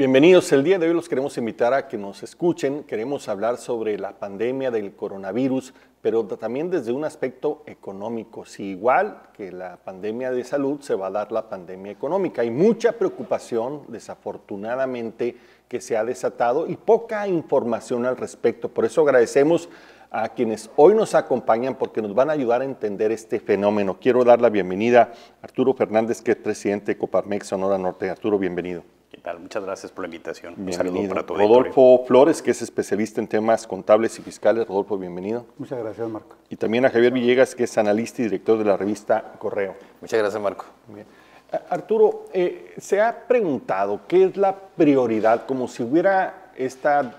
Bienvenidos. El día de hoy los queremos invitar a que nos escuchen. Queremos hablar sobre la pandemia del coronavirus, pero también desde un aspecto económico. Si igual que la pandemia de salud, se va a dar la pandemia económica. Hay mucha preocupación, desafortunadamente, que se ha desatado y poca información al respecto. Por eso agradecemos a quienes hoy nos acompañan porque nos van a ayudar a entender este fenómeno. Quiero dar la bienvenida a Arturo Fernández, que es presidente de Coparmex Sonora Norte. Arturo, bienvenido. Muchas gracias por la invitación. Un saludo para todos. Rodolfo Flores, que es especialista en temas contables y fiscales. Rodolfo, bienvenido. Muchas gracias, Marco. Y también a Javier Villegas, que es analista y director de la revista Correo. Muchas gracias, Marco. Bien. Arturo, eh, se ha preguntado qué es la prioridad, como si hubiera esta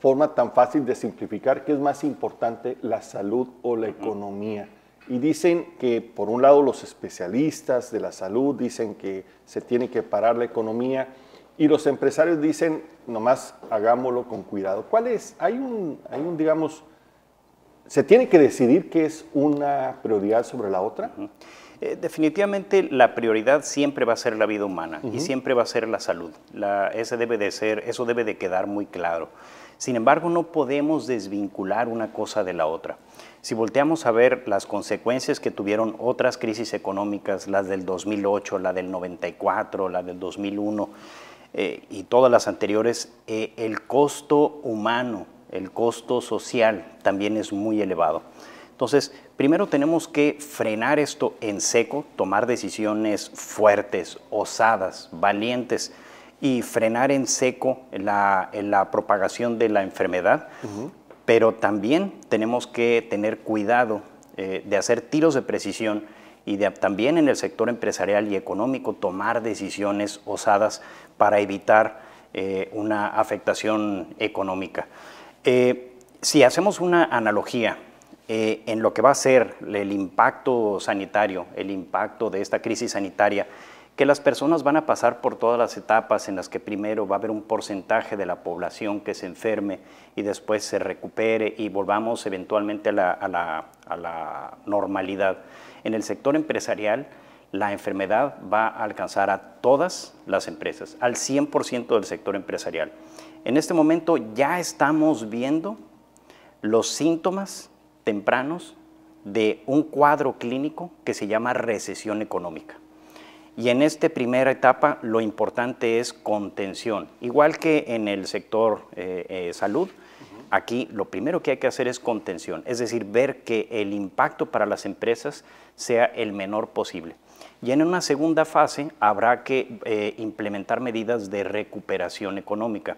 forma tan fácil de simplificar, qué es más importante, la salud o la economía. Y dicen que, por un lado, los especialistas de la salud dicen que se tiene que parar la economía y los empresarios dicen, nomás hagámoslo con cuidado. ¿Cuál es? Hay un, hay un digamos, ¿se tiene que decidir qué es una prioridad sobre la otra? Eh, definitivamente la prioridad siempre va a ser la vida humana y siempre va a ser la salud. La, ese debe de ser, eso debe de quedar muy claro. Sin embargo, no podemos desvincular una cosa de la otra. Si volteamos a ver las consecuencias que tuvieron otras crisis económicas, las del 2008, la del 94, la del 2001 eh, y todas las anteriores, eh, el costo humano, el costo social también es muy elevado. Entonces, primero tenemos que frenar esto en seco, tomar decisiones fuertes, osadas, valientes y frenar en seco la, la propagación de la enfermedad pero también tenemos que tener cuidado eh, de hacer tiros de precisión y de, también en el sector empresarial y económico tomar decisiones osadas para evitar eh, una afectación económica. Eh, si hacemos una analogía en lo que va a ser el impacto sanitario, el impacto de esta crisis sanitaria, que las personas van a pasar por todas las etapas en las que primero va a haber un porcentaje de la población que se enferme y después se recupere y volvamos eventualmente a la, normalidad. En el sector empresarial, la enfermedad va a alcanzar a todas las empresas, al 100% del sector empresarial. En este momento ya estamos viendo los síntomas tempranos de un cuadro clínico que se llama recesión económica. Y en esta primera etapa lo importante es contención. Igual que en el sector eh, eh, salud, aquí lo primero que hay que hacer es contención, es decir, ver que el impacto para las empresas sea el menor posible. Y en una segunda fase habrá que eh, implementar medidas de recuperación económica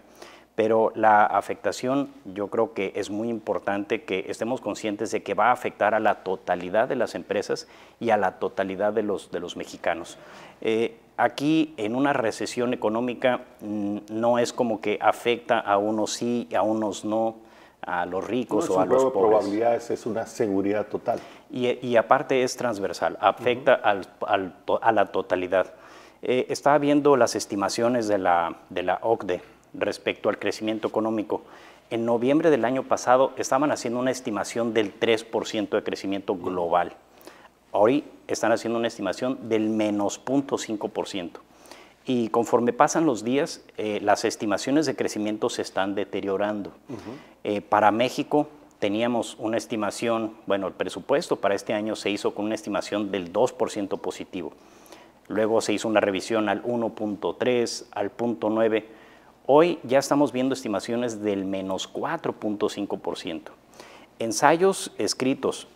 pero la afectación yo creo que es muy importante que estemos conscientes de que va a afectar a la totalidad de las empresas y a la totalidad de los, de los mexicanos. Eh, aquí en una recesión económica mm, no es como que afecta a unos sí, a unos no, a los ricos o a los pobres. probabilidades, es una seguridad total. Y, aparte es transversal, afecta al, a la totalidad. Eh, estaba viendo las estimaciones de la, de la OCDE respecto al crecimiento económico. En noviembre del año pasado estaban haciendo una estimación del 3% de crecimiento global. Hoy están haciendo una estimación del menos 0.5%. Y conforme pasan los días, eh, las estimaciones de crecimiento se están deteriorando. Eh, para México teníamos una estimación, bueno, el presupuesto para este año se hizo con una estimación del 2% positivo. Luego se hizo una revisión al 1.3, al 0.9 Hoy ya estamos viendo estimaciones del menos 4.5%. Ensayos escritos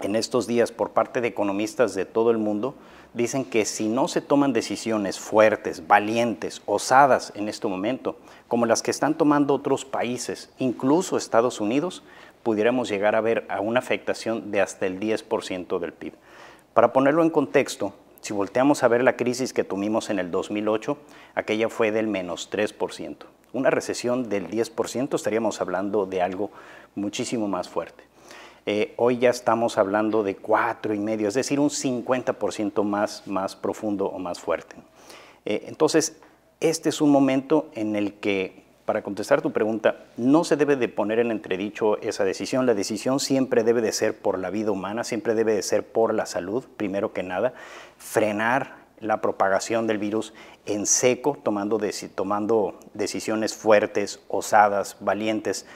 en estos días por parte de economistas de todo el mundo dicen que si no se toman decisiones fuertes, valientes, osadas en este momento, como las que están tomando otros países, incluso Estados Unidos, pudiéramos llegar a ver a una afectación de hasta el 10% del PIB. Para ponerlo en contexto, si volteamos a ver la crisis que tuvimos en el 2008, aquella fue del menos 3%. Una recesión del 10% estaríamos hablando de algo muchísimo más fuerte. Eh, hoy ya estamos hablando de cuatro y medio, es decir, un 50% más, más profundo o más fuerte. Eh, entonces, este es un momento en el que para contestar tu pregunta, no se debe de poner en entredicho esa decisión. La decisión siempre debe de ser por la vida humana, siempre debe de ser por la salud, primero que nada. Frenar la propagación del virus en seco, tomando, tomando decisiones fuertes, osadas, valientes,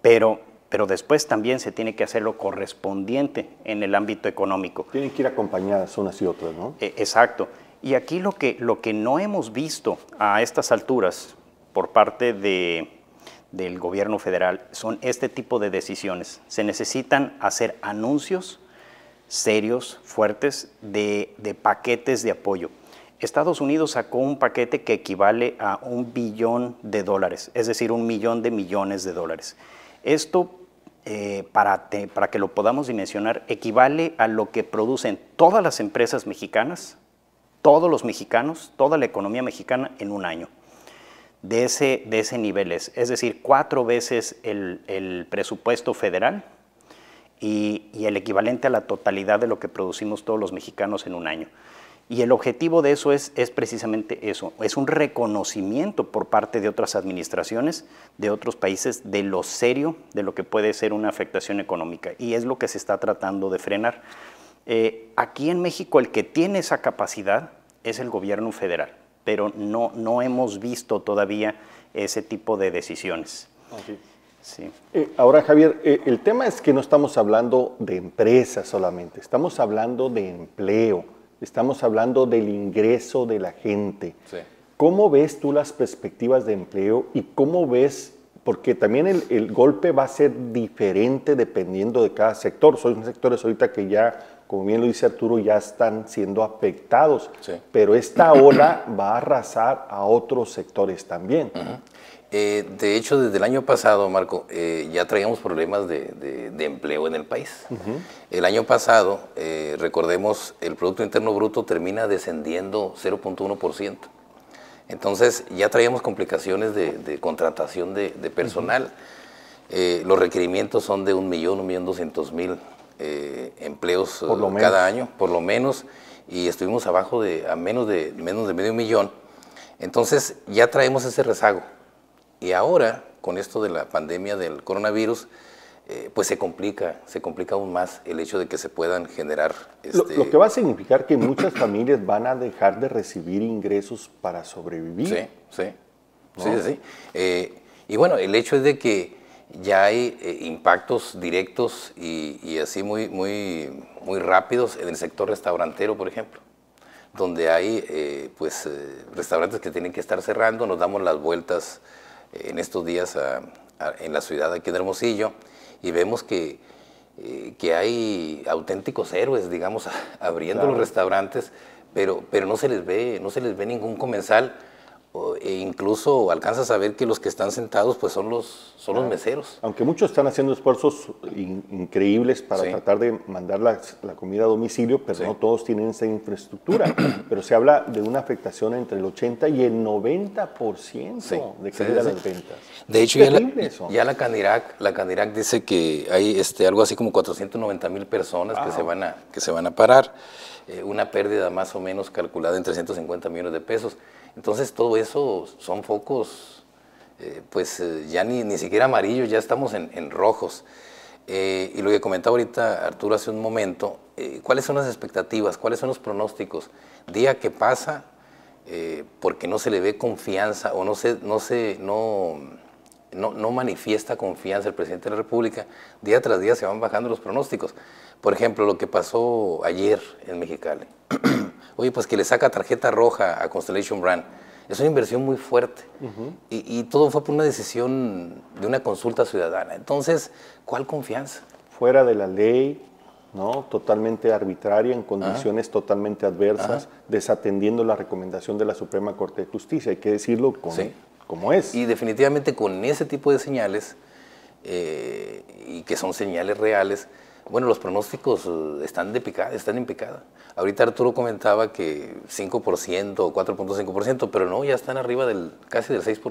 pero, pero después también se tiene que hacer lo correspondiente en el ámbito económico. Tienen que ir acompañadas unas y otras, ¿no? E, exacto. Y aquí lo que, lo que no hemos visto a estas alturas por parte de, del gobierno federal son este tipo de decisiones. Se necesitan hacer anuncios serios, fuertes, de, paquetes de apoyo. Estados Unidos sacó un paquete que equivale a un billón de dólares, es decir, un millón de millones de dólares. Esto, eh, para que lo podamos dimensionar, equivale a lo que producen todas las empresas mexicanas, todos los mexicanos, toda la economía mexicana en un año. De ese, de ese nivel es, es decir, cuatro veces el, el presupuesto federal y, y, el equivalente a la totalidad de lo que producimos todos los mexicanos en un año. Y el objetivo de eso es, es precisamente eso, es un reconocimiento por parte de otras administraciones, de otros países, de lo serio de lo que puede ser una afectación económica. Y es lo que se está tratando de frenar. Eh, aquí en México el que tiene esa capacidad es el gobierno federal, pero no, no hemos visto todavía ese tipo de decisiones. Okay. Sí. Eh, ahora, Javier, eh, el tema es que no estamos hablando de empresas solamente, estamos hablando de empleo estamos hablando del ingreso de la gente. Sí. ¿Cómo ves tú las perspectivas de empleo y cómo ves, porque también el, el, golpe va a ser diferente dependiendo de cada sector? Son sectores ahorita que ya, como bien lo dice Arturo, ya están siendo afectados, sí. pero esta ola va a arrasar a otros sectores también. Uh -huh. Eh, de hecho, desde el año pasado, Marco, eh, ya traíamos problemas de, de, de, empleo en el país. Uh -huh. El año pasado, eh, recordemos, el Producto Interno Bruto termina descendiendo 0.1%. Entonces, ya traíamos complicaciones de, de contratación de, personal. Uh -huh. los requerimientos son de 1.100.000 empleos cada año, por lo menos, y estuvimos abajo de, a menos de, menos de medio millón. Entonces, ya traemos ese rezago. Y ahora, con esto de la pandemia del coronavirus, eh, pues se complica, se complica aún más el hecho de que se puedan generar... Este... Lo, lo, que va a significar que muchas familias van a dejar de recibir ingresos para sobrevivir. Sí, sí, ¿no? sí, sí. Eh, y bueno, el hecho es de que ya hay eh, impactos directos y, y, así muy, muy, muy rápidos en el sector restaurantero, por ejemplo donde hay eh, pues, restaurantes que tienen que estar cerrando, nos damos las vueltas en estos días a, a, en la ciudad aquí de Hermosillo y vemos que, eh, que hay auténticos héroes, digamos, abriendo claro. los restaurantes, pero, pero no, se les ve, no se les ve ningún comensal e incluso alcanzas a ver que los que están sentados pues son los, son claro. los meseros. Aunque muchos están haciendo esfuerzos in, increíbles para sí. tratar de mandar la, la, comida a domicilio, pero sí. no todos tienen esa infraestructura. pero se habla de una afectación entre el 80 y el 90% sí. de caída de las ventas. De hecho, ya la, ya la, Canirac, la Canirac dice que hay este, algo así como 490 mil personas wow. que, se van a, que se van a parar. Eh, una pérdida más o menos calculada en 350 millones de pesos. Entonces todo eso son focos, eh, pues eh, ya ni, ni siquiera amarillos, ya estamos en, rojos. Eh, y lo que comentaba ahorita Arturo hace un momento, ¿cuáles son las expectativas? ¿Cuáles son los pronósticos? Día que pasa, porque no se le ve confianza o no se, no, se, no, no manifiesta confianza el presidente de la República, día tras día se van bajando los pronósticos. Por ejemplo, lo que pasó ayer en Mexicali. Oye, pues que le saca tarjeta roja a Constellation Brand. Es una inversión muy fuerte. Uh -huh. y, y, todo fue por una decisión de una consulta ciudadana. Entonces, ¿cuál confianza? Fuera de la ley, ¿no? totalmente arbitraria, en condiciones Ajá. totalmente adversas, Ajá. desatendiendo la recomendación de la Suprema Corte de Justicia. Hay que decirlo con, sí. como es. Y definitivamente con ese tipo de señales, eh, y que son señales reales, bueno, los pronósticos eh, están, de picada, están en picada. Ahorita Arturo comentaba que 5% o 4.5%, pero no, ya están arriba del casi del 6%.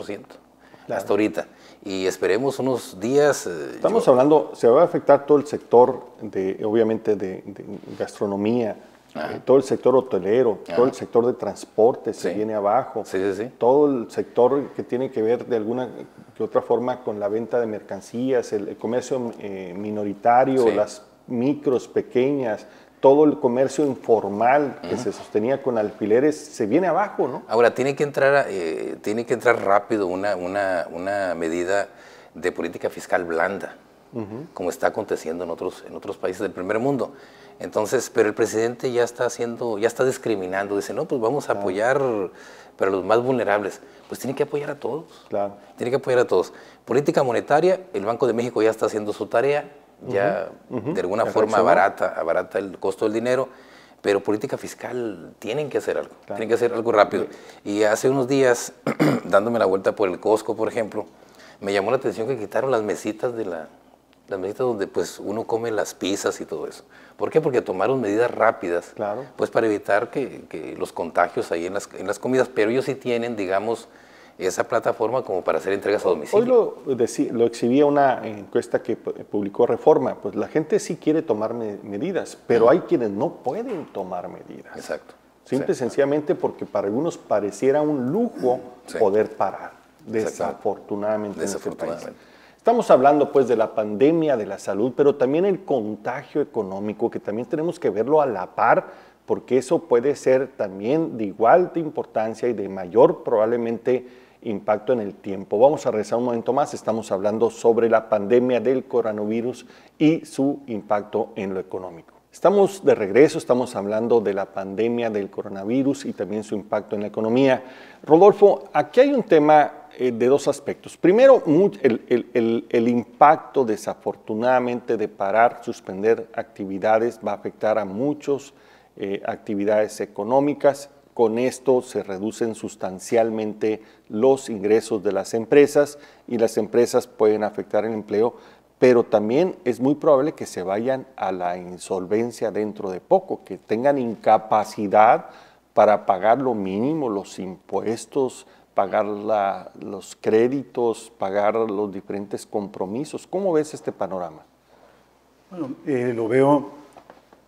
Claro. Hasta ahorita. Y esperemos unos días. Eh, Estamos yo... hablando, se va a afectar todo el sector, de, obviamente, de, de gastronomía, eh, todo el sector hotelero, Ajá. todo el sector de transporte se sí. viene abajo, sí, sí, todo el sector que tiene que ver de alguna que otra forma con la venta de mercancías, el, el comercio eh, minoritario, las micros, pequeñas, todo el comercio informal que se sostenía con alfileres se viene abajo, ¿no? Ahora, tiene que entrar, eh, tiene que entrar rápido una, una, una medida de política fiscal blanda, como está aconteciendo en otros, en otros países del primer mundo. Entonces, pero el presidente ya está haciendo, ya está discriminando, dice, no, pues vamos a apoyar para los más vulnerables. Pues tiene que apoyar a todos. Claro. Tiene que apoyar a todos. Política monetaria, el Banco de México ya está haciendo su tarea, ya de alguna forma abarata, abarata el costo del dinero, pero política fiscal tienen que hacer algo, tienen que hacer algo rápido. Y hace unos días, dándome la vuelta por el Costco, por ejemplo, me llamó la atención que quitaron las mesitas de la, las mesitas donde pues uno come las pizzas y todo eso. ¿Por qué? Porque tomaron medidas rápidas, claro. pues para evitar que, que, los contagios ahí en las, en las comidas, pero ellos sí tienen, digamos, esa plataforma como para hacer entregas a domicilio. Hoy lo, lo exhibía una encuesta que publicó Reforma, pues la gente sí quiere tomar medidas, pero hay quienes no pueden tomar medidas. Exacto. Simple y sencillamente porque para algunos pareciera un lujo poder parar, desafortunadamente, desafortunadamente. En este país. Estamos hablando pues de la pandemia de la salud, pero también el contagio económico, que también tenemos que verlo a la par, porque eso puede ser también de igual de importancia y de mayor probablemente impacto en el tiempo. Vamos a regresar un momento más, estamos hablando sobre la pandemia del coronavirus y su impacto en lo económico. Estamos de regreso, estamos hablando de la pandemia del coronavirus y también su impacto en la economía. Rodolfo, aquí hay un tema eh, de dos aspectos. Primero, el, impacto desafortunadamente de parar, suspender actividades va a afectar a muchas eh, actividades económicas con esto se reducen sustancialmente los ingresos de las empresas y las empresas pueden afectar el empleo, pero también es muy probable que se vayan a la insolvencia dentro de poco, que tengan incapacidad para pagar lo mínimo, los impuestos, pagar los créditos, pagar los diferentes compromisos. ¿Cómo ves este panorama? Bueno, eh, lo veo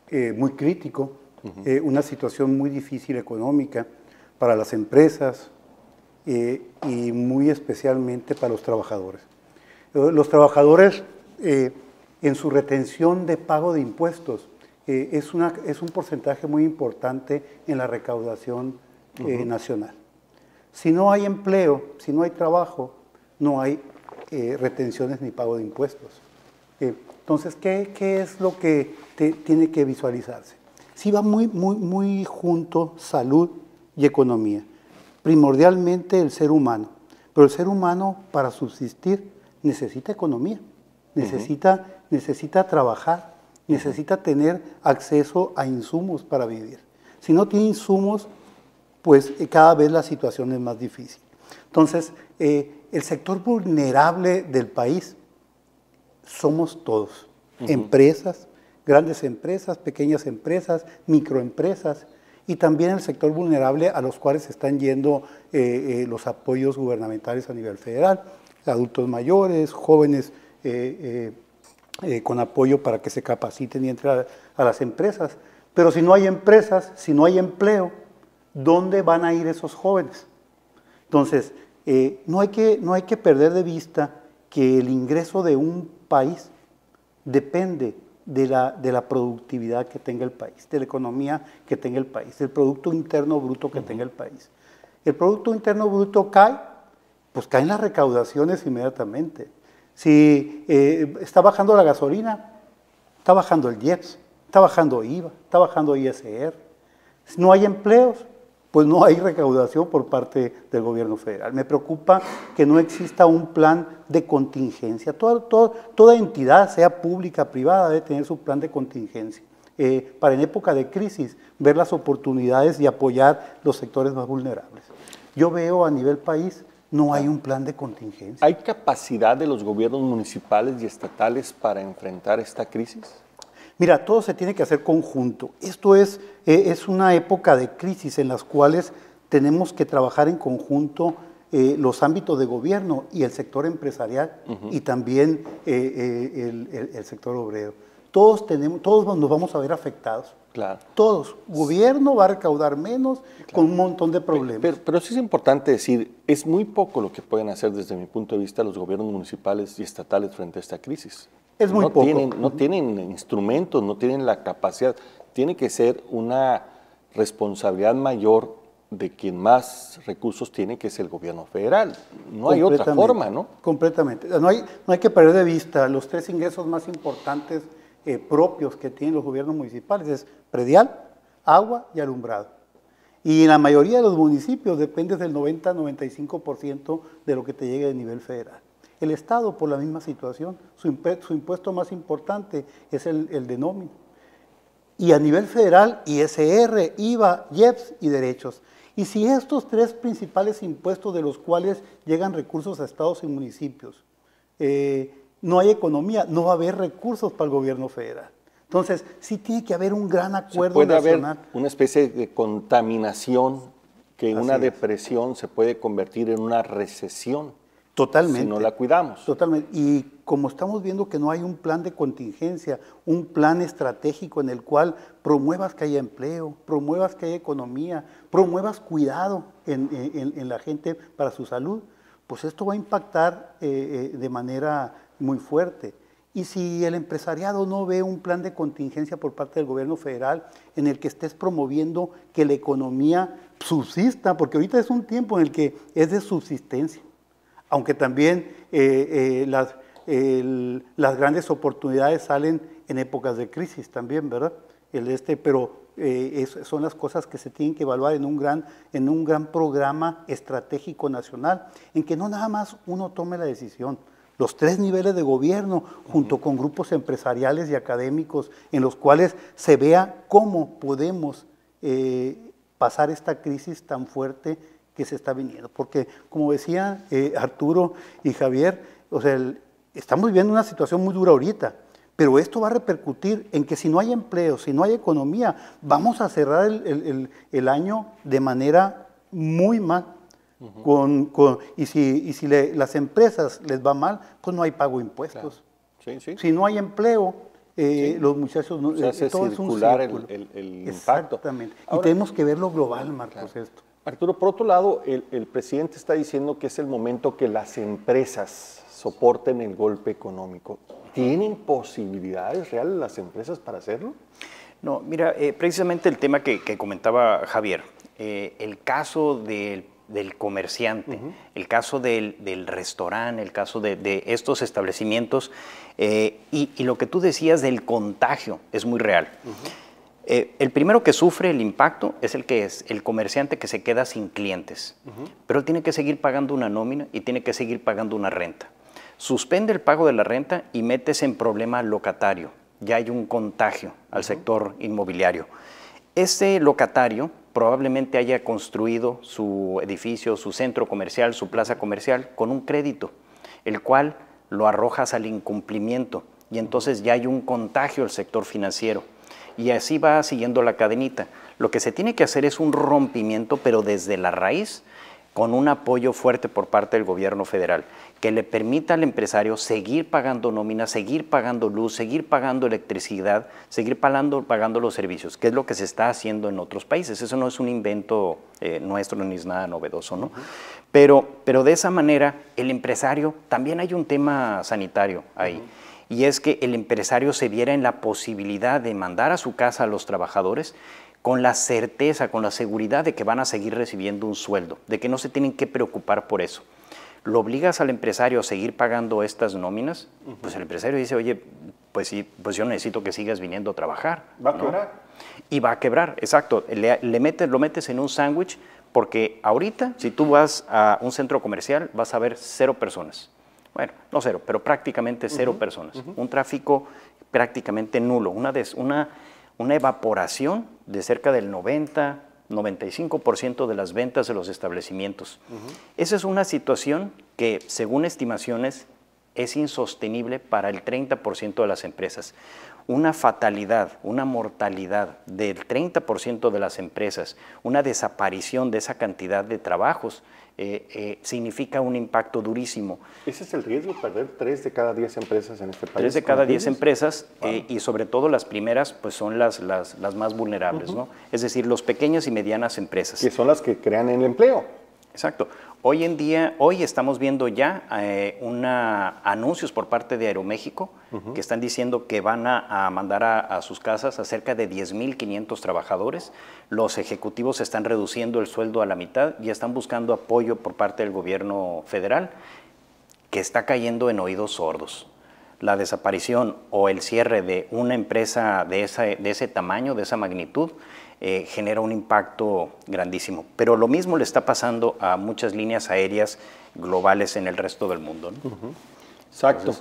eh, muy crítico eh, una situación muy difícil económica para las empresas eh, y muy especialmente para los trabajadores. Eh, los trabajadores en su retención de pago de impuestos es, una, es un porcentaje muy importante en la recaudación nacional. Si no hay empleo, si no hay trabajo, no hay retenciones ni pago de impuestos. entonces, ¿qué, ¿qué, es lo que tiene que visualizarse? Sí va muy, muy, muy junto salud y economía. Primordialmente el ser humano. Pero el ser humano para subsistir necesita economía, necesita, necesita trabajar, necesita tener acceso a insumos para vivir. Si no tiene insumos, pues eh, cada vez la situación es más difícil. Entonces, eh, el sector vulnerable del país somos todos, empresas, grandes empresas, pequeñas empresas, microempresas y también el sector vulnerable a los cuales están yendo eh, eh, los apoyos gubernamentales a nivel federal, adultos mayores, jóvenes eh, con apoyo para que se capaciten y entren a, las empresas. Pero si no hay empresas, si no hay empleo, ¿dónde van a ir esos jóvenes? Entonces, no, hay que, no hay que perder de vista que el ingreso de un país depende de la, de la, productividad que tenga el país, de la economía que tenga el país, del Producto Interno Bruto que tenga el país. El Producto Interno Bruto cae, pues caen las recaudaciones inmediatamente. Si eh, está bajando la gasolina, está bajando el IEPS, está bajando IVA, está bajando ISR. Si no hay empleos, pues no hay recaudación por parte del gobierno federal. Me preocupa que no exista un plan de contingencia. Toda, entidad, sea pública, privada, debe tener su plan de contingencia. Eh, para en época de crisis ver las oportunidades y apoyar los sectores más vulnerables. Yo veo a nivel país no hay un plan de contingencia. ¿Hay capacidad de los gobiernos municipales y estatales para enfrentar esta crisis? Mira, todo se tiene que hacer conjunto. Esto es, eh, es una época de crisis en las cuales tenemos que trabajar en conjunto eh, los ámbitos de gobierno y el sector empresarial y también eh, el, sector obrero. Todos, tenemos, todos nos vamos a ver afectados. Claro. Todos. Gobierno va a recaudar menos con un montón de problemas. Pero, pero, sí es importante decir, es muy poco lo que pueden hacer desde mi punto de vista los gobiernos municipales y estatales frente a esta crisis. Es muy no poco. Tienen, no tienen instrumentos, no tienen la capacidad. tiene que ser una responsabilidad mayor de quien más recursos tiene, que es el gobierno federal. No hay otra forma, ¿no? Completamente. No hay, no hay que perder de vista los tres ingresos más importantes eh, propios que tienen los gobiernos municipales. Es predial, agua y alumbrado. Y en la mayoría de los municipios depende del 90-95% de lo que te llegue de nivel federal. El Estado, por la misma situación, su, impuesto más importante es el, el de nómina. Y a nivel federal, ISR, IVA, IEPS y derechos. Y si estos tres principales impuestos de los cuales llegan recursos a estados y municipios, eh, no hay economía, no va a haber recursos para el gobierno federal. Entonces, sí tiene que haber un gran acuerdo puede haber una especie de contaminación que una depresión se puede convertir en una recesión. Totalmente. Si no la cuidamos. Totalmente. Y como estamos viendo que no hay un plan de contingencia, un plan estratégico en el cual promuevas que haya empleo, promuevas que haya economía, promuevas cuidado en, la gente para su salud, pues esto va a impactar eh, eh, de manera muy fuerte. Y si el empresariado no ve un plan de contingencia por parte del gobierno federal en el que estés promoviendo que la economía subsista, porque ahorita es un tiempo en el que es de subsistencia, aunque también eh, eh, las, las, grandes oportunidades salen en épocas de crisis también, ¿verdad? El este, pero eh, son las cosas que se tienen que evaluar en un, gran, en un gran programa estratégico nacional, en que no nada más uno tome la decisión, los tres niveles de gobierno, junto con grupos empresariales y académicos, en los cuales se vea cómo podemos pasar esta crisis tan fuerte que se está viniendo. Porque, como decía eh, Arturo y Javier, o sea, estamos viviendo una situación muy dura ahorita, pero esto va a repercutir en que si no hay empleo, si no hay economía, vamos a cerrar el, año de manera muy mal. con, y si, y si las empresas les va mal, pues no hay pago de impuestos. Si no hay empleo, eh, los muchachos no, se hace todo circular es un el, el, impacto. Exactamente. y tenemos que verlo global, Marcos, esto. Arturo, por otro lado, el, presidente está diciendo que es el momento que las empresas soporten el golpe económico. ¿Tienen posibilidades reales las empresas para hacerlo? No, mira, eh, precisamente el tema que, comentaba Javier, eh, el caso del, comerciante, el caso del, restaurante, el caso de, estos establecimientos eh, y, lo que tú decías del contagio es muy real. Eh, el primero que sufre el impacto es el que es el comerciante que se queda sin clientes, pero él tiene que seguir pagando una nómina y tiene que seguir pagando una renta. Suspende el pago de la renta y metes en problema al locatario. Ya hay un contagio al sector inmobiliario. Ese locatario probablemente haya construido su edificio, su centro comercial, su plaza comercial con un crédito, el cual lo arrojas al incumplimiento y entonces ya hay un contagio al sector financiero y así va siguiendo la cadenita. Lo que se tiene que hacer es un rompimiento, pero desde la raíz, con un apoyo fuerte por parte del gobierno federal, que le permita al empresario seguir pagando nómina, seguir pagando luz, seguir pagando electricidad, seguir pagando, pagando los servicios, que es lo que se está haciendo en otros países. Eso no es un invento eh, nuestro ni es nada novedoso, ¿no? pero, pero de esa manera, el empresario, también hay un tema sanitario ahí y es que el empresario se viera en la posibilidad de mandar a su casa a los trabajadores con la certeza, con la seguridad de que van a seguir recibiendo un sueldo, de que no se tienen que preocupar por eso. Lo obligas al empresario a seguir pagando estas nóminas, pues el empresario dice, oye, pues sí, pues yo necesito que sigas viniendo a trabajar. Va a quebrar. Y va a quebrar, exacto. Le, metes, lo metes en un sándwich porque ahorita, si tú vas a un centro comercial, vas a ver cero personas bueno, no cero, pero prácticamente cero personas. Un tráfico prácticamente nulo, una, una, una evaporación de cerca del 90, 95% de las ventas de los establecimientos. Esa es una situación que, según estimaciones, es insostenible para el 30% de las empresas. Una fatalidad, una mortalidad del 30% de las empresas, una desaparición de esa cantidad de trabajos, eh, eh, significa un impacto durísimo. ¿Ese es el riesgo, perder tres de cada diez empresas en este país? Tres de cada diez empresas eh, y sobre todo las primeras pues son las, las, las más vulnerables, ¿no? Es decir, los pequeñas y medianas empresas. Que son las que crean el empleo. Exacto. Hoy en día, hoy estamos viendo ya eh, una, anuncios por parte de Aeroméxico que están diciendo que van a, mandar a, sus casas a cerca de 10.500 trabajadores. Los ejecutivos están reduciendo el sueldo a la mitad y están buscando apoyo por parte del gobierno federal que está cayendo en oídos sordos. La desaparición o el cierre de una empresa de, de ese tamaño, de esa magnitud, eh, genera un impacto grandísimo. Pero lo mismo le está pasando a muchas líneas aéreas globales en el resto del mundo. Exacto.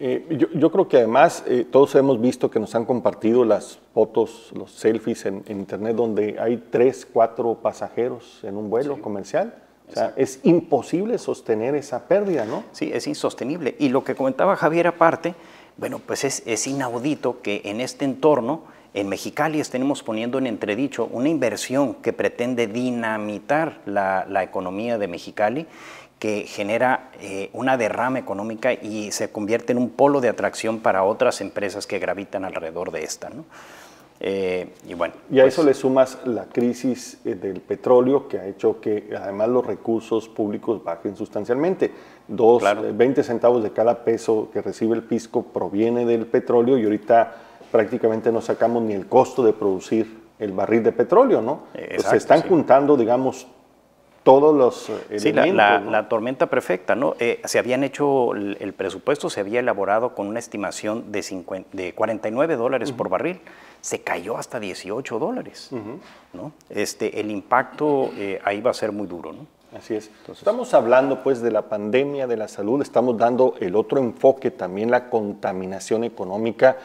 Eh, yo, creo que además eh, todos hemos visto que nos han compartido las fotos, los selfies en, internet donde hay tres, cuatro pasajeros en un vuelo comercial. O sea, es imposible sostener esa pérdida, ¿no? Sí, es insostenible. Y lo que comentaba Javier aparte, bueno, pues es, es inaudito que en este entorno en Mexicali tenemos poniendo en entredicho una inversión que pretende dinamitar la, economía de Mexicali, que genera eh, una derrama económica y se convierte en un polo de atracción para otras empresas que gravitan alrededor de esta. Eh, y bueno, y a pues eso le sumas la crisis eh, del petróleo que ha hecho que además los recursos públicos bajen sustancialmente. Dos, 20 centavos de cada peso que recibe el pisco proviene del petróleo y ahorita prácticamente no sacamos ni el costo de producir el barril de petróleo, ¿no? Pues se están juntando, digamos, todos los elementos. Sí, la, tormenta perfecta, ¿no? Eh, se habían hecho, el, presupuesto se había elaborado con una estimación de, 50, de 49 dólares por barril, se cayó hasta 18 dólares, ¿no? Este, el impacto eh, ahí va a ser muy duro, ¿no? Así es. estamos hablando pues de la pandemia de la salud, estamos dando el otro enfoque, también la contaminación económica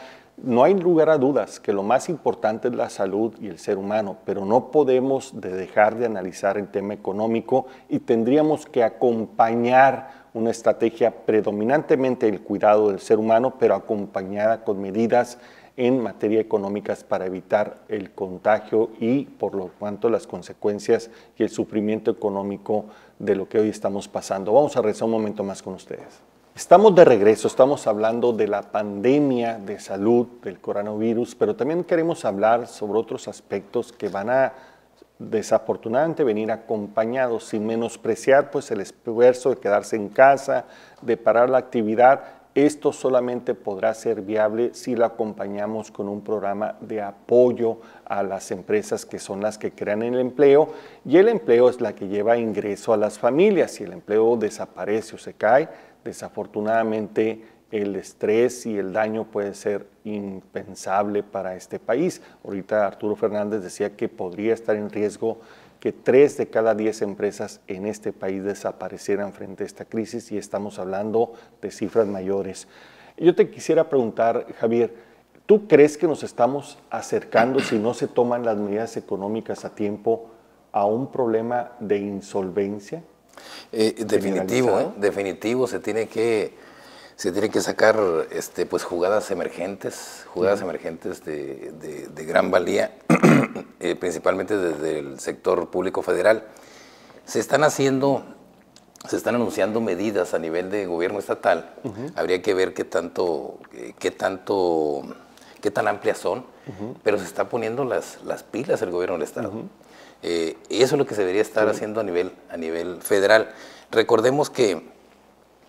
no hay lugar a dudas que lo más importante es la salud y el ser humano, pero no podemos dejar de analizar el tema económico y tendríamos que acompañar una estrategia predominantemente del cuidado del ser humano, pero acompañada con medidas en materia económica para evitar el contagio y por lo tanto las consecuencias y el sufrimiento económico de lo que hoy estamos pasando. Vamos a rezar un momento más con ustedes. Estamos de regreso, estamos hablando de la pandemia de salud del coronavirus, pero también queremos hablar sobre otros aspectos que van a desafortunadamente venir acompañados, sin menospreciar pues el esfuerzo de quedarse en casa, de parar la actividad. Esto solamente podrá ser viable si lo acompañamos con un programa de apoyo a las empresas que son las que crean el empleo y el empleo es la que lleva ingreso a las familias. Si el empleo desaparece o se cae, Desafortunadamente, el estrés y el daño puede ser impensable para este país. Ahorita Arturo Fernández decía que podría estar en riesgo que tres de cada diez empresas en este país desaparecieran frente a esta crisis y estamos hablando de cifras mayores. Yo te quisiera preguntar, Javier, ¿tú crees que nos estamos acercando, si no se toman las medidas económicas a tiempo, a un problema de insolvencia? Eh, definitivo, ¿eh? definitivo, se tiene que se tiene que sacar este, pues, jugadas emergentes, jugadas emergentes de, gran valía, eh, principalmente desde el sector público federal. Se están haciendo, se están anunciando medidas a nivel de gobierno estatal. Habría que ver qué tanto, qué tanto, qué tan amplias son, pero se está poniendo las, las pilas el gobierno del Estado. Eh, y eso es lo que se debería estar haciendo a nivel, a nivel federal. Recordemos que...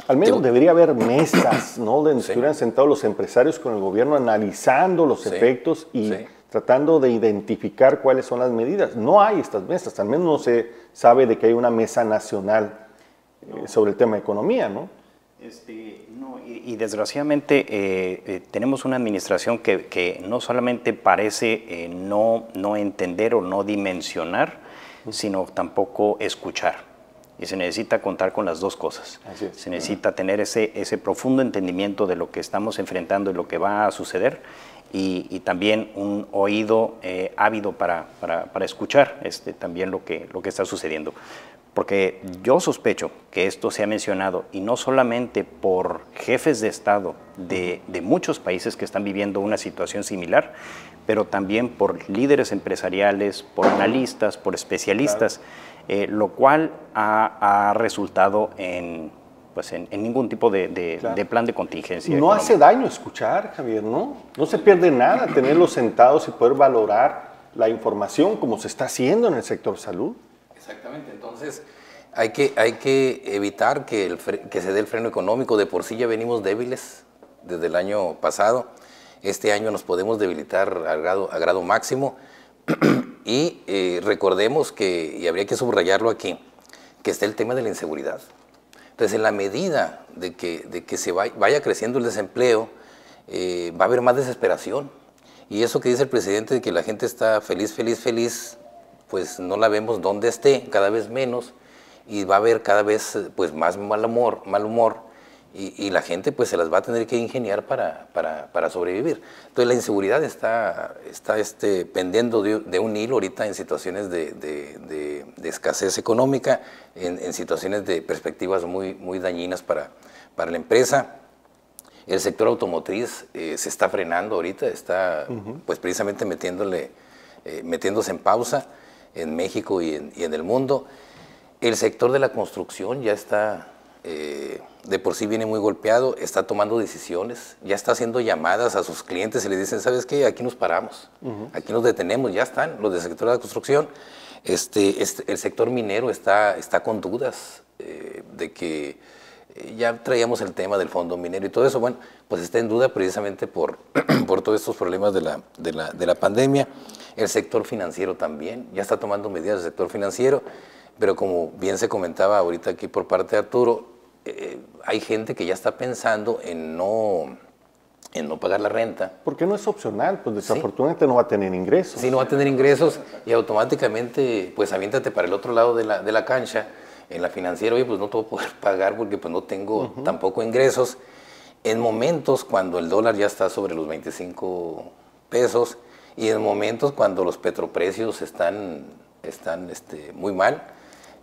Al menos debería haber mesas, ¿no? Donde estuvieran sentados los empresarios con el gobierno analizando los efectos y tratando de identificar cuáles son las medidas. No hay estas mesas, al menos no se sabe de que hay una mesa nacional eh, sobre el tema de economía, ¿no? Este, no, y, desgraciadamente eh, eh, tenemos una administración que, no solamente parece eh, no, no entender o no dimensionar, sino tampoco escuchar. Y se necesita contar con las dos cosas. Se necesita tener ese, ese profundo entendimiento de lo que estamos enfrentando y lo que va a suceder y, también un oído ávido para, para, para, escuchar este, también lo que, lo que está sucediendo. Porque yo sospecho que esto se ha mencionado, y no solamente por jefes de Estado de, muchos países que están viviendo una situación similar, pero también por líderes empresariales, por analistas, por especialistas, eh, lo cual ha, resultado en, pues en, ningún tipo de, plan de contingencia. No hace daño escuchar, Javier, ¿no? No se pierde nada tenerlos sentados y poder valorar la información como se está haciendo en el sector salud. Exactamente, entonces Hay que, hay que evitar que, se dé el freno económico. De por sí ya venimos débiles desde el año pasado. Este año nos podemos debilitar a grado, a grado máximo. y eh, recordemos que, y habría que subrayarlo aquí, que está el tema de la inseguridad. Entonces, en la medida de que, de que se vaya, creciendo el desempleo, eh, va a haber más desesperación. Y eso que dice el presidente de que la gente está feliz, feliz, feliz, pues no la vemos donde esté, cada vez menos, y va a haber cada vez pues, más mal humor, mal humor y, la gente pues se las va a tener que ingeniar para, para, sobrevivir. Entonces la inseguridad está, está este, pendiendo de, un hilo ahorita en situaciones de, de, escasez económica, en, situaciones de perspectivas muy, muy dañinas para, para la empresa. El sector automotriz eh, se está frenando ahorita, está pues precisamente metiéndole, eh, metiéndose en pausa en México y en, y en el mundo. El sector de la construcción ya está eh, de por sí viene muy golpeado, está tomando decisiones, ya está haciendo llamadas a sus clientes y le dicen, ¿sabes qué? Aquí nos paramos, aquí nos detenemos, ya están los del sector de la construcción. Este, este, el sector minero está, está con dudas eh, de que ya traíamos el tema del fondo minero y todo eso, bueno, pues está en duda precisamente por, por todos estos problemas de la, de, la, de la pandemia. El sector financiero también, ya está tomando medidas del sector financiero, pero como bien se comentaba ahorita aquí por parte de Arturo, eh, hay gente que ya está pensando en no, en no pagar la renta. Porque no es opcional, pues desafortunadamente no va a tener ingresos. Sí, no va a tener ingresos y automáticamente, pues aviéntate para el otro lado de la, de la cancha, en la financiera, oye, pues no te voy a poder pagar porque pues no tengo tampoco ingresos. En momentos cuando el dólar ya está sobre los 25 pesos y en momentos cuando los petroprecios están, están este, muy mal,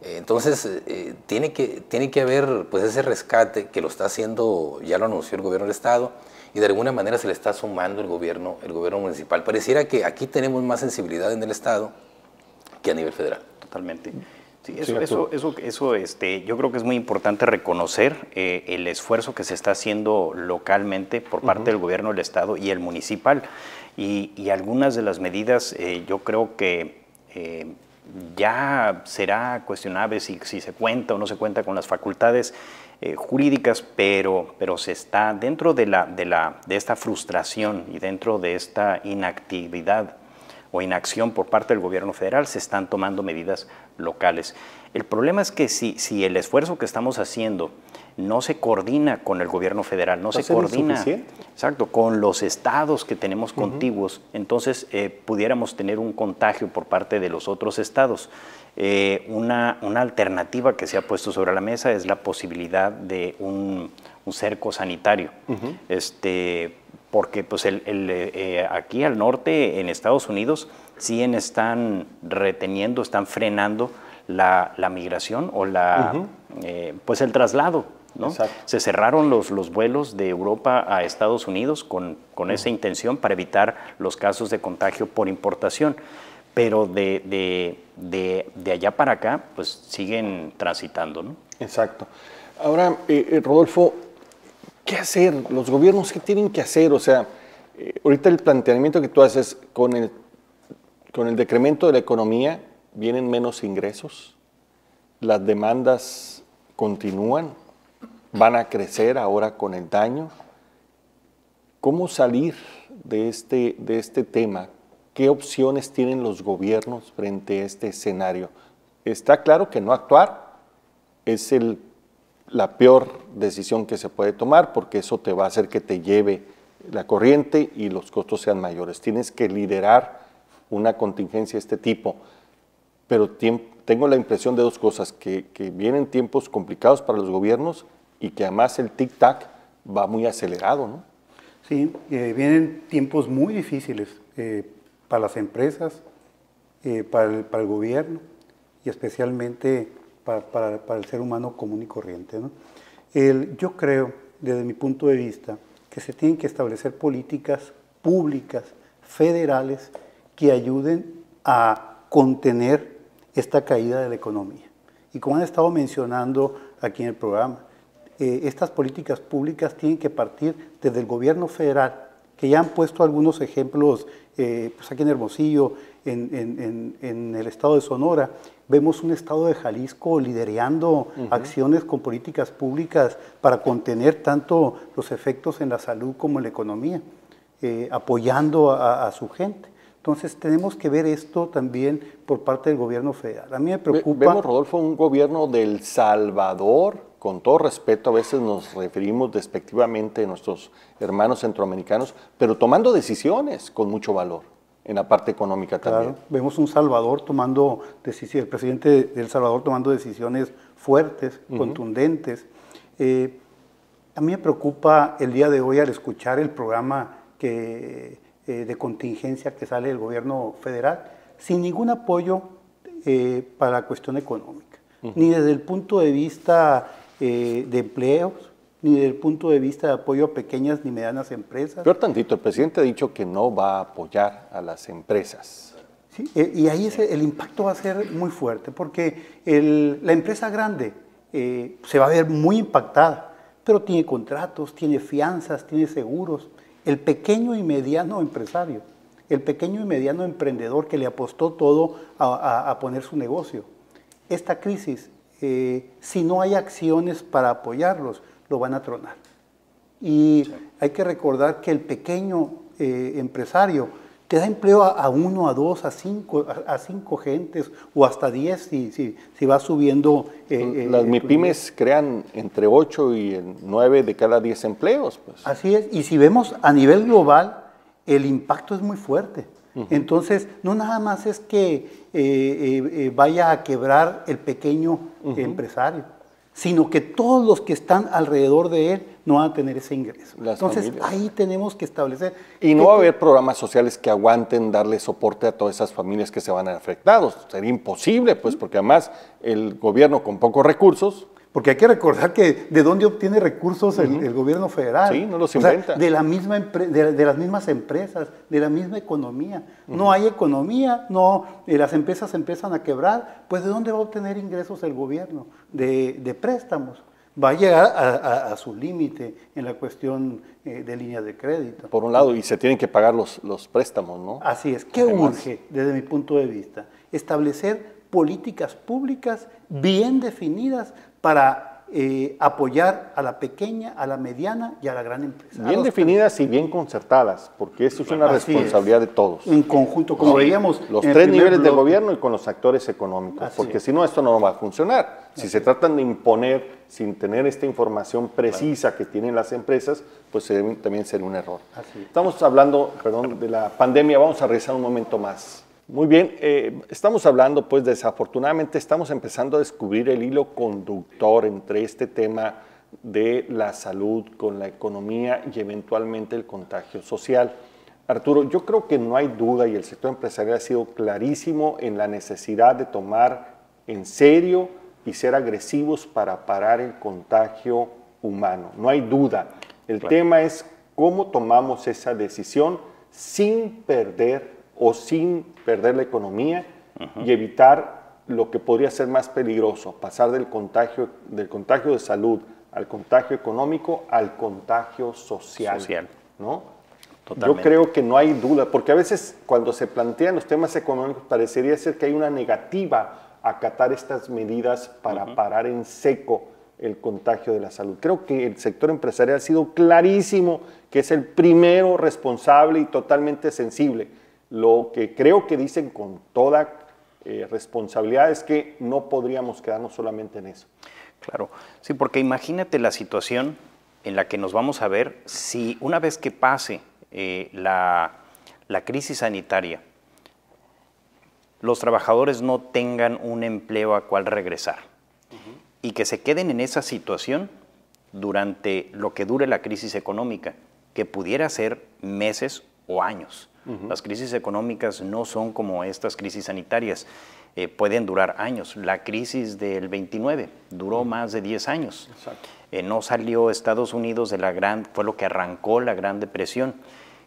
entonces, eh, tiene, que, tiene que haber pues, ese rescate que lo está haciendo, ya lo anunció el gobierno del Estado, y de alguna manera se le está sumando el gobierno, el gobierno municipal. Pareciera que aquí tenemos más sensibilidad en el Estado que a nivel federal. Totalmente. Sí, eso, eso, eso, eso este, yo creo que es muy importante reconocer eh, el esfuerzo que se está haciendo localmente por parte del gobierno del Estado y el municipal. Y, algunas de las medidas, eh, yo creo que ya será cuestionable si, se cuenta o no se cuenta con las facultades eh, jurídicas, pero, pero se está dentro de, la, de, la, de esta frustración y dentro de esta inactividad o inacción por parte del gobierno federal, se están tomando medidas locales. El problema es que si, si el esfuerzo que estamos haciendo no se coordina con el gobierno federal, no se coordina exacto, con los estados que tenemos contiguos, entonces eh, pudiéramos tener un contagio por parte de los otros estados. Eh, una, una, alternativa que se ha puesto sobre la mesa es la posibilidad de un, cerco sanitario. este, porque pues el, eh, aquí al norte, en Estados Unidos, sí están reteniendo, están frenando la, migración o la, pues el traslado se cerraron los, los vuelos de Europa a Estados Unidos con, con esa intención para evitar los casos de contagio por importación. Pero de, de, de, de allá para acá, pues siguen transitando. ¿no? Exacto. Ahora, eh, eh, Rodolfo, ¿qué hacer? Los gobiernos, ¿qué tienen que hacer? O sea, eh, ahorita el planteamiento que tú haces con el, con el decremento de la economía, vienen menos ingresos, las demandas continúan, van a crecer ahora con el daño. ¿Cómo salir de este, de este tema? ¿Qué opciones tienen los gobiernos frente a este escenario? Está claro que no actuar es el, la peor decisión que se puede tomar porque eso te va a hacer que te lleve la corriente y los costos sean mayores. Tienes que liderar una contingencia de este tipo, pero tengo la impresión de dos cosas, que, vienen tiempos complicados para los gobiernos y que además el tic-tac va muy acelerado, ¿no? Sí, eh, vienen tiempos muy difíciles eh, para las empresas, eh, para, el, gobierno y especialmente para, el ser humano común y corriente. ¿no? yo creo, desde mi punto de vista, que se tienen que establecer políticas públicas, federales, que ayuden a contener esta caída de la economía. Y como han estado mencionando aquí en el programa, eh, estas políticas públicas tienen que partir desde el gobierno federal, que ya han puesto algunos ejemplos, eh, pues aquí en Hermosillo, en, en, el estado de Sonora, vemos un estado de Jalisco liderando acciones con políticas públicas para contener tanto los efectos en la salud como en la economía, eh, apoyando a, su gente. Entonces tenemos que ver esto también por parte del gobierno federal. A mí me preocupa... Vemos, Rodolfo, un gobierno del Salvador, con todo respeto, a veces nos referimos despectivamente a nuestros hermanos centroamericanos, pero tomando decisiones con mucho valor en la parte económica también. Vemos un Salvador tomando decisiones, el presidente del Salvador tomando decisiones fuertes, contundentes. Eh, a mí me preocupa el día de hoy al escuchar el programa que, eh, de contingencia que sale del gobierno federal, sin ningún apoyo eh, para la cuestión económica, ni desde el punto de vista de empleos, ni desde el punto de vista de apoyo a pequeñas ni medianas empresas. Peor tantito, el presidente ha dicho que no va a apoyar a las empresas. Sí, eh, y ahí el impacto va a ser muy fuerte, porque la empresa grande eh, se va a ver muy impactada, pero tiene contratos, tiene fianzas, tiene seguros. El pequeño y mediano empresario, el pequeño y mediano emprendedor que le apostó todo a, poner su negocio. Esta crisis, eh, si no hay acciones para apoyarlos, lo van a tronar. Y hay que recordar que el pequeño eh, empresario te da empleo a, uno, a dos, a cinco, a, cinco gentes o hasta diez si, si, si va subiendo. Eh, eh, Las MIPIMES crean entre ocho y nueve de cada diez empleos. Pues. Así es, y si vemos a nivel global, el impacto es muy fuerte. Entonces, no nada más es que vaya a quebrar el pequeño empresario sino que todos los que están alrededor de él no van a tener ese ingreso. Entonces ahí tenemos que establecer. Y no va a haber programas sociales que aguanten darle soporte a todas esas familias que se van a afectados. Sería imposible, pues, porque además el gobierno con pocos recursos porque hay que recordar que de dónde obtiene recursos el, gobierno federal. Sí, no los inventa. de, la misma de, las mismas empresas, de la misma economía. No hay economía, no, eh, las empresas empiezan a quebrar. Pues ¿de dónde va a obtener ingresos el gobierno? De, préstamos. Va a llegar a, su límite en la cuestión eh, de líneas de crédito. Por un lado, y se tienen que pagar los, los préstamos, ¿no? Así es. ¿Qué urge, desde mi punto de vista? Establecer políticas públicas bien definidas para eh, apoyar a la pequeña, a la mediana y a la gran empresa. Bien definidas y bien concertadas, porque eso es una responsabilidad de todos. En conjunto, como veíamos. Los tres niveles de gobierno y con los actores económicos, porque si no, esto no va a funcionar. Si se tratan de imponer sin tener esta información precisa que tienen las empresas, pues también sería un error. Estamos hablando, perdón, de la pandemia, vamos a regresar un momento más. Muy bien, eh, estamos hablando, pues desafortunadamente estamos empezando a descubrir el hilo conductor entre este tema de la salud con la economía y eventualmente el contagio social. Arturo, yo creo que no hay duda y el sector empresarial ha sido clarísimo en la necesidad de tomar en serio y ser agresivos para parar el contagio humano. No hay duda. El tema es cómo tomamos esa decisión sin perder o sin perder la economía y evitar lo que podría ser más peligroso, pasar del contagio, del contagio de salud al contagio económico al contagio social. ¿no? Yo creo que no hay duda, porque a veces cuando se plantean los temas económicos parecería ser que hay una negativa a acatar estas medidas para parar en seco el contagio de la salud. Creo que el sector empresarial ha sido clarísimo que es el primero responsable y totalmente sensible lo que creo que dicen con toda eh, responsabilidad es que no podríamos quedarnos solamente en eso. Claro, sí, porque imagínate la situación en la que nos vamos a ver si una vez que pase eh, la, crisis sanitaria, los trabajadores no tengan un empleo a cual regresar y que se queden en esa situación durante lo que dure la crisis económica, que pudiera ser meses o años. Las crisis económicas no son como estas crisis sanitarias, eh, pueden durar años. La crisis del 29 duró más de 10 años. Eh, no salió Estados Unidos de la gran, fue lo que arrancó la Gran Depresión.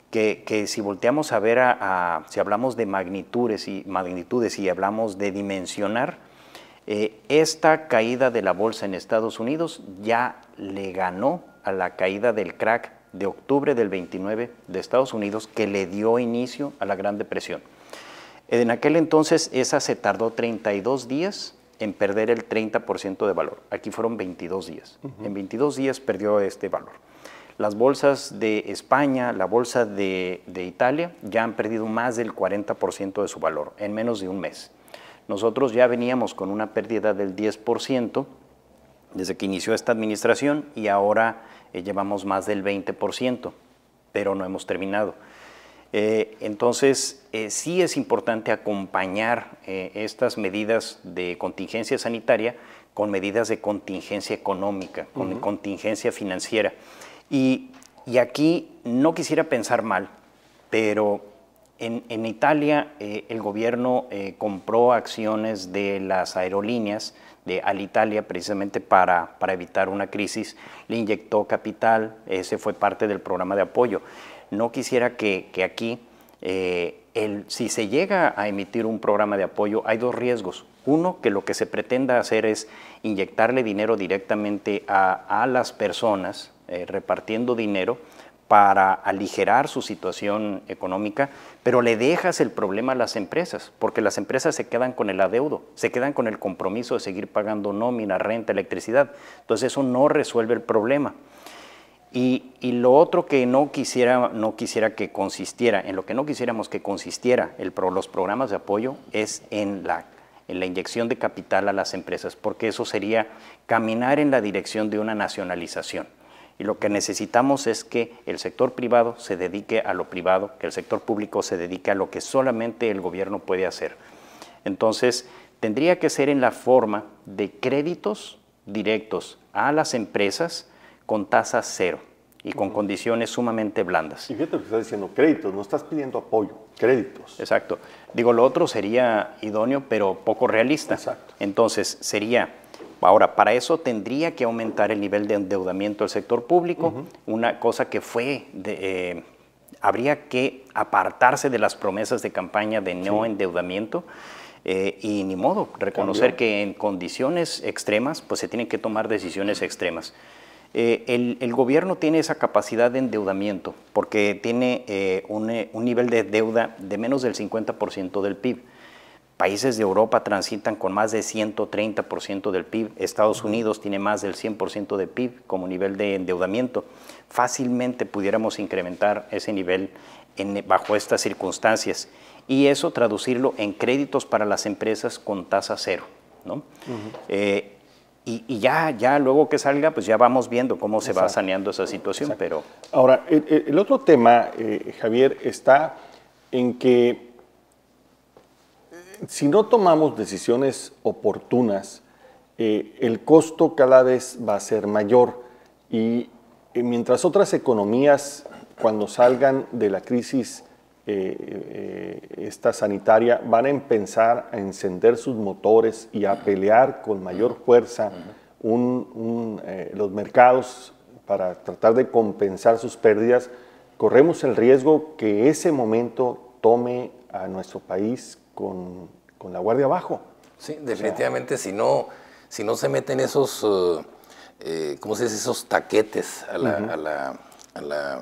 Que, si volteamos a ver, a, si hablamos de magnitudes y, magnitudes y hablamos de dimensionar, eh, esta caída de la bolsa en Estados Unidos ya le ganó a la caída del crack de octubre del 29 de Estados Unidos que le dio inicio a la Gran Depresión. En aquel entonces esa se tardó 32 días en perder el 30% de valor. Aquí fueron 22 días. En 22 días perdió este valor. Las bolsas de España, la bolsa de, Italia, ya han perdido más del 40% de su valor en menos de un mes. Nosotros ya veníamos con una pérdida del 10% desde que inició esta administración y ahora eh, llevamos más del 20%, pero no hemos terminado. Eh, entonces, eh, sí es importante acompañar estas medidas de contingencia sanitaria con medidas de contingencia económica, con contingencia financiera. Y, aquí no quisiera pensar mal, pero en, Italia el gobierno compró acciones de las aerolíneas de Alitalia precisamente para, para evitar una crisis, le inyectó capital, ese fue parte del programa de apoyo no quisiera que, aquí, eh, si se llega a emitir un programa de apoyo, hay dos riesgos. Uno, que lo que se pretenda hacer es inyectarle dinero directamente a, las personas, eh, repartiendo dinero para aligerar su situación económica, pero le dejas el problema a las empresas, porque las empresas se quedan con el adeudo, se quedan con el compromiso de seguir pagando nómina, renta, electricidad. Entonces eso no resuelve el problema. Y, lo otro que no quisiera, no quisiera que consistiera, en lo que no quisiéramos que consistiera los programas de apoyo es en la, en la inyección de capital a las empresas, porque eso sería caminar en la dirección de una nacionalización. Y lo que necesitamos es que el sector privado se dedique a lo privado, que el sector público se dedique a lo que solamente el gobierno puede hacer. Entonces, tendría que ser en la forma de créditos directos a las empresas, con tasa cero y con condiciones sumamente blandas. Y fíjate lo que estás diciendo, créditos, no estás pidiendo apoyo, créditos. Exacto. Digo, lo otro sería idóneo, pero poco realista. Exacto. Entonces, sería, ahora, para eso tendría que aumentar el nivel de endeudamiento del sector público, una cosa que fue, de, eh, habría que apartarse de las promesas de campaña de no endeudamiento. Eh, y ni modo, reconocer que en condiciones extremas, pues se tienen que tomar decisiones extremas. Eh, el, gobierno tiene esa capacidad de endeudamiento porque tiene eh, un, nivel de deuda de menos del 50% del PIB. Países de Europa transitan con más de 130% del PIB. Estados Unidos tiene más del 100% del PIB como nivel de endeudamiento. Fácilmente pudiéramos incrementar ese nivel bajo estas circunstancias y eso traducirlo en créditos para las empresas con tasa cero. ¿no? Y, ya, ya luego que salga, pues ya vamos viendo cómo se va saneando esa situación. Pero... Ahora, el, otro tema, eh, Javier, está en que eh, si no tomamos decisiones oportunas, eh, el costo cada vez va a ser mayor. Y mientras otras economías, cuando salgan de la crisis eh, esta sanitaria van a empezar a encender sus motores y a pelear con mayor fuerza eh, los mercados para tratar de compensar sus pérdidas, corremos el riesgo que ese momento tome a nuestro país con, con la guardia abajo. Sí, definitivamente, si, no, si no se meten esos, eh, ¿cómo se dice? Esos taquetes a la, a la, a la,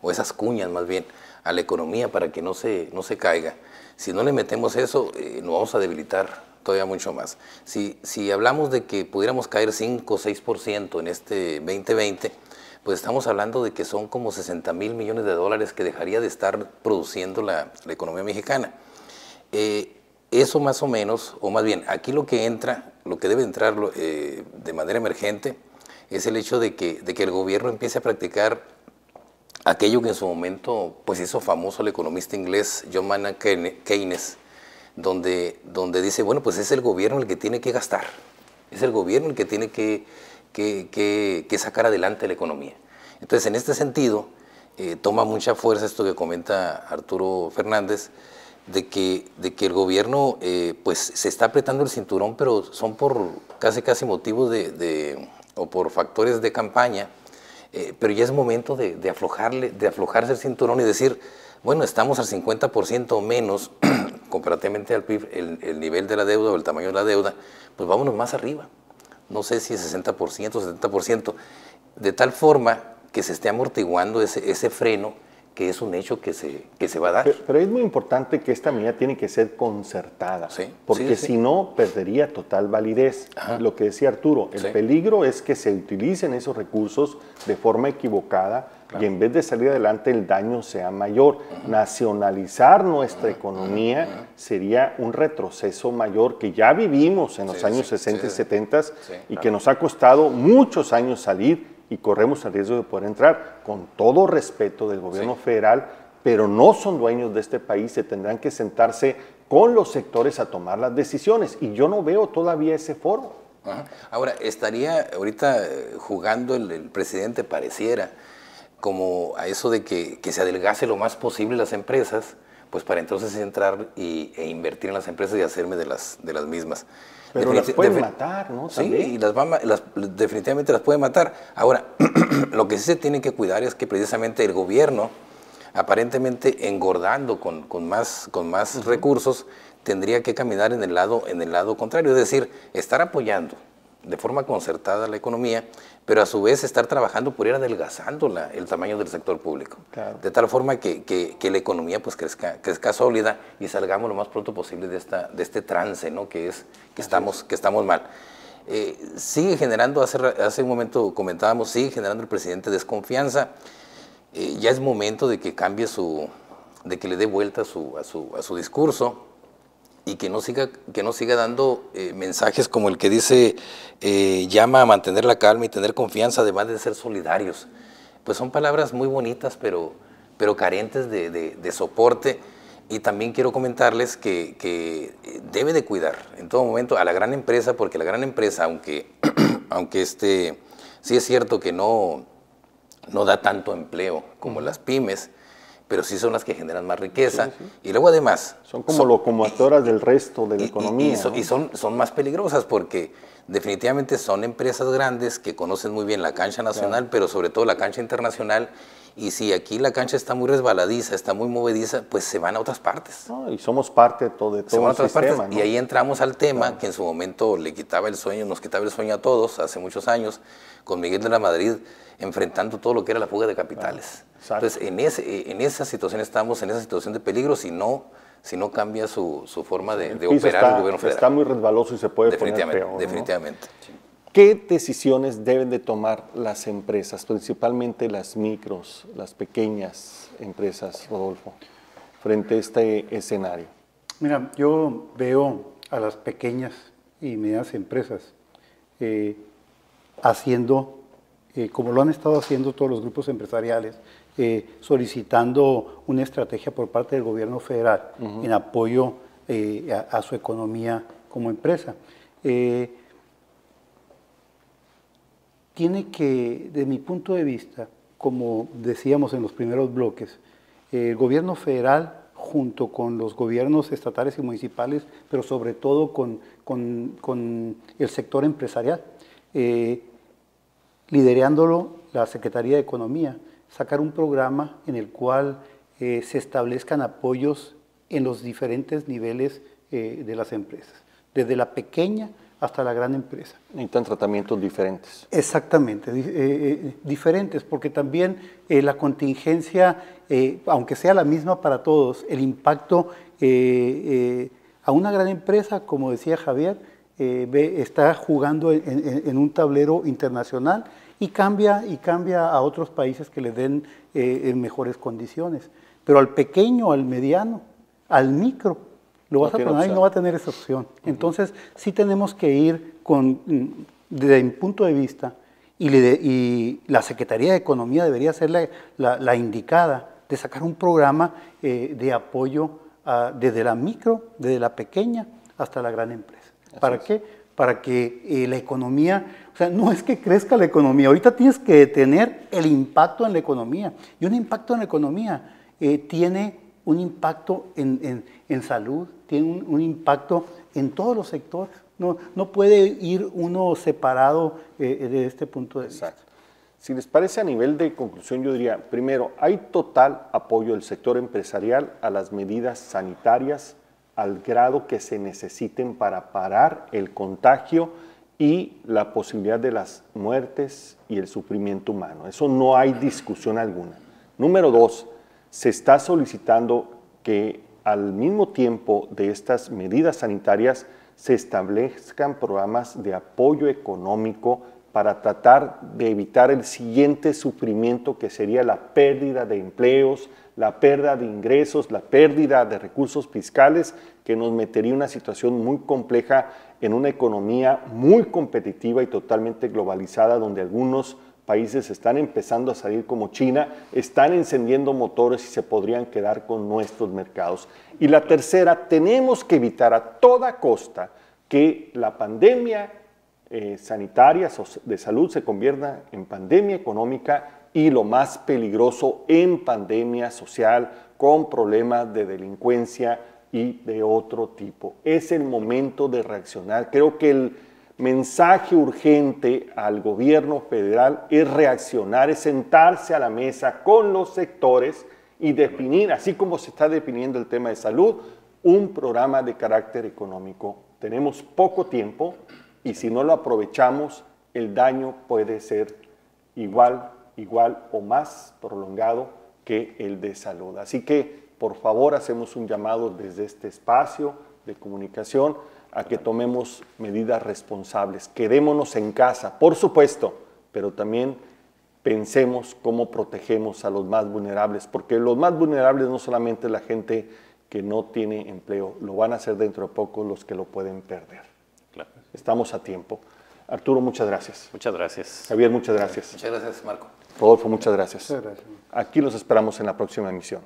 o esas cuñas más bien, a la economía para que no se, no se caiga. Si no le metemos eso, eh, nos vamos a debilitar todavía mucho más. Si, si hablamos de que pudiéramos caer 5 o 6% en este 2020, pues estamos hablando de que son como 60 mil millones de dólares que dejaría de estar produciendo la, economía mexicana. Eh, eso más o menos, o más bien, aquí lo que entra, lo que debe entrar eh, de manera emergente, es el hecho de que, de que el gobierno empiece a practicar aquello que en su momento pues hizo famoso el economista inglés John Maynard Keynes, donde, donde dice, bueno, pues es el gobierno el que tiene que gastar, es el gobierno el que tiene que, que, sacar adelante la economía. Entonces, en este sentido, eh, toma mucha fuerza esto que comenta Arturo Fernández, de que, de que el gobierno eh, pues se está apretando el cinturón, pero son por casi casi motivos de o por factores de campaña, eh, pero ya es momento de, aflojarle, de aflojarse el cinturón y decir, bueno, estamos al 50% o menos comparativamente al PIB, el, nivel de la deuda o el tamaño de la deuda, pues vámonos más arriba. No sé si es 60%, 70%, de tal forma que se esté amortiguando ese, ese freno que es un hecho que se, que se va a dar. Pero, es muy importante que esta medida tiene que ser concertada, porque si no perdería total validez. Lo que decía Arturo, el peligro es que se utilicen esos recursos de forma equivocada y en vez de salir adelante el daño sea mayor. Nacionalizar nuestra economía sería un retroceso mayor que ya vivimos en los años 60 y 70 y que nos ha costado muchos años salir y corremos el riesgo de poder entrar con todo respeto del gobierno federal, pero no son dueños de este país, se tendrán que sentarse con los sectores a tomar las decisiones y yo no veo todavía ese foro. Ahora, estaría ahorita eh, jugando el, presidente, pareciera, como a eso de que, se adelgase lo más posible las empresas, pues para entonces entrar y, e invertir en las empresas y hacerme de las, de las mismas. Pero las pueden matar, ¿no? Sí, y las, definitivamente las pueden matar. Ahora, lo que sí se tiene que cuidar es que precisamente el gobierno, aparentemente engordando con, con más, con más recursos, tendría que caminar en el, lado, en el lado contrario, es decir, estar apoyando de forma concertada la economía, pero a su vez estar trabajando por ir adelgazando la, el tamaño del sector público. De tal forma que, que, la economía pues crezca, crezca sólida y salgamos lo más pronto posible de, esta, de este trance ¿no? que es que, estamos, que estamos mal. Eh, sigue generando, hace, hace un momento comentábamos, sigue generando el presidente desconfianza. Eh, ya es momento de que cambie su, de que le dé vuelta su, a, su, a su discurso y que no siga, que no siga dando eh, mensajes como el que dice, eh, llama a mantener la calma y tener confianza, además de ser solidarios. Pues son palabras muy bonitas, pero, pero carentes de, de, soporte. Y también quiero comentarles que, que, debe de cuidar en todo momento a la gran empresa, porque la gran empresa, aunque, aunque este, sí es cierto que no, no da tanto empleo como las pymes, pero sí son las que generan más riqueza. Y luego además... Son como locomotoras del resto de la economía. Y, son, son, más peligrosas porque definitivamente son empresas grandes que conocen muy bien la cancha nacional, pero sobre todo la cancha internacional. Y si aquí la cancha está muy resbaladiza, está muy movediza, pues se van a otras partes. y somos parte de todo, de todo el sistema. Y ahí entramos al tema que en su momento le quitaba el sueño, nos quitaba el sueño a todos hace muchos años, con Miguel de la Madrid enfrentando todo lo que era la fuga de capitales. Entonces, en, ese, en esa situación estamos, en esa situación de peligro, si no, si no cambia su, su forma de, operar el gobierno federal. Está muy resbaloso y se puede poner peor. Definitivamente. ¿Qué decisiones deben de tomar las empresas, principalmente las micros, las pequeñas empresas, Rodolfo, frente a este escenario? Mira, yo veo a las pequeñas y medianas empresas eh, haciendo eh, como lo han estado haciendo todos los grupos empresariales, eh, solicitando una estrategia por parte del gobierno federal en apoyo eh, a, su economía como empresa. tiene que, de mi punto de vista, como decíamos en los primeros bloques, el gobierno federal junto con los gobiernos estatales y municipales, pero sobre todo con, con, el sector empresarial, liderándolo la Secretaría de Economía, sacar un programa en el cual eh, se establezcan apoyos en los diferentes niveles eh, de las empresas, desde la pequeña hasta la gran empresa. Necesitan tratamientos diferentes. Exactamente, eh, diferentes, porque también la contingencia, aunque sea la misma para todos, el impacto a una gran empresa, como decía Javier, está jugando en, un tablero internacional y cambia, y cambia a otros países que le den eh, en mejores condiciones. Pero al pequeño, al mediano, al micro, lo vas a poner y no va a tener esa opción. Entonces, sí tenemos que ir con, desde mi punto de vista, y, y, la Secretaría de Economía debería ser la, indicada de sacar un programa eh, de apoyo desde la micro, desde la pequeña hasta la gran empresa. ¿Para qué? Para que eh, la economía, o sea, no es que crezca la economía, ahorita tienes que tener el impacto en la economía. Y un impacto en la economía eh, tiene un impacto en, salud, tiene un, impacto en todos los sectores. No, no puede ir uno separado eh, de este punto de vista. Si les parece a nivel de conclusión, yo diría, primero, hay total apoyo del sector empresarial a las medidas sanitarias al grado que se necesiten para parar el contagio y la posibilidad de las muertes y el sufrimiento humano. Eso no hay discusión alguna. Número dos, se está solicitando que al mismo tiempo de estas medidas sanitarias se establezcan programas de apoyo económico para tratar de evitar el siguiente sufrimiento que sería la pérdida de empleos, la pérdida de ingresos, la pérdida de recursos fiscales, que nos metería en una situación muy compleja en una economía muy competitiva y totalmente globalizada, donde algunos países están empezando a salir como China, están encendiendo motores y se podrían quedar con nuestros mercados. Y la tercera, tenemos que evitar a toda costa que la pandemia eh, sanitaria de salud se convierta en pandemia económica y lo más peligroso en pandemia social con problemas de delincuencia y de otro tipo. Es el momento de reaccionar. Creo que el mensaje urgente al gobierno federal es reaccionar, es sentarse a la mesa con los sectores y definir, así como se está definiendo el tema de salud, un programa de carácter económico. Tenemos poco tiempo y si no lo aprovechamos, el daño puede ser igual igual o más prolongado que el de salud. Así que, por favor, hacemos un llamado desde este espacio de comunicación a que tomemos medidas responsables. Quedémonos en casa, por supuesto, pero también pensemos cómo protegemos a los más vulnerables, porque los más vulnerables no solamente la gente que no tiene empleo, lo van a hacer dentro de poco los que lo pueden perder. Estamos a tiempo. Arturo, muchas gracias. Muchas gracias. Javier, muchas gracias. Muchas gracias, Marco. Rodolfo, muchas gracias. Aquí los esperamos en la próxima emisión.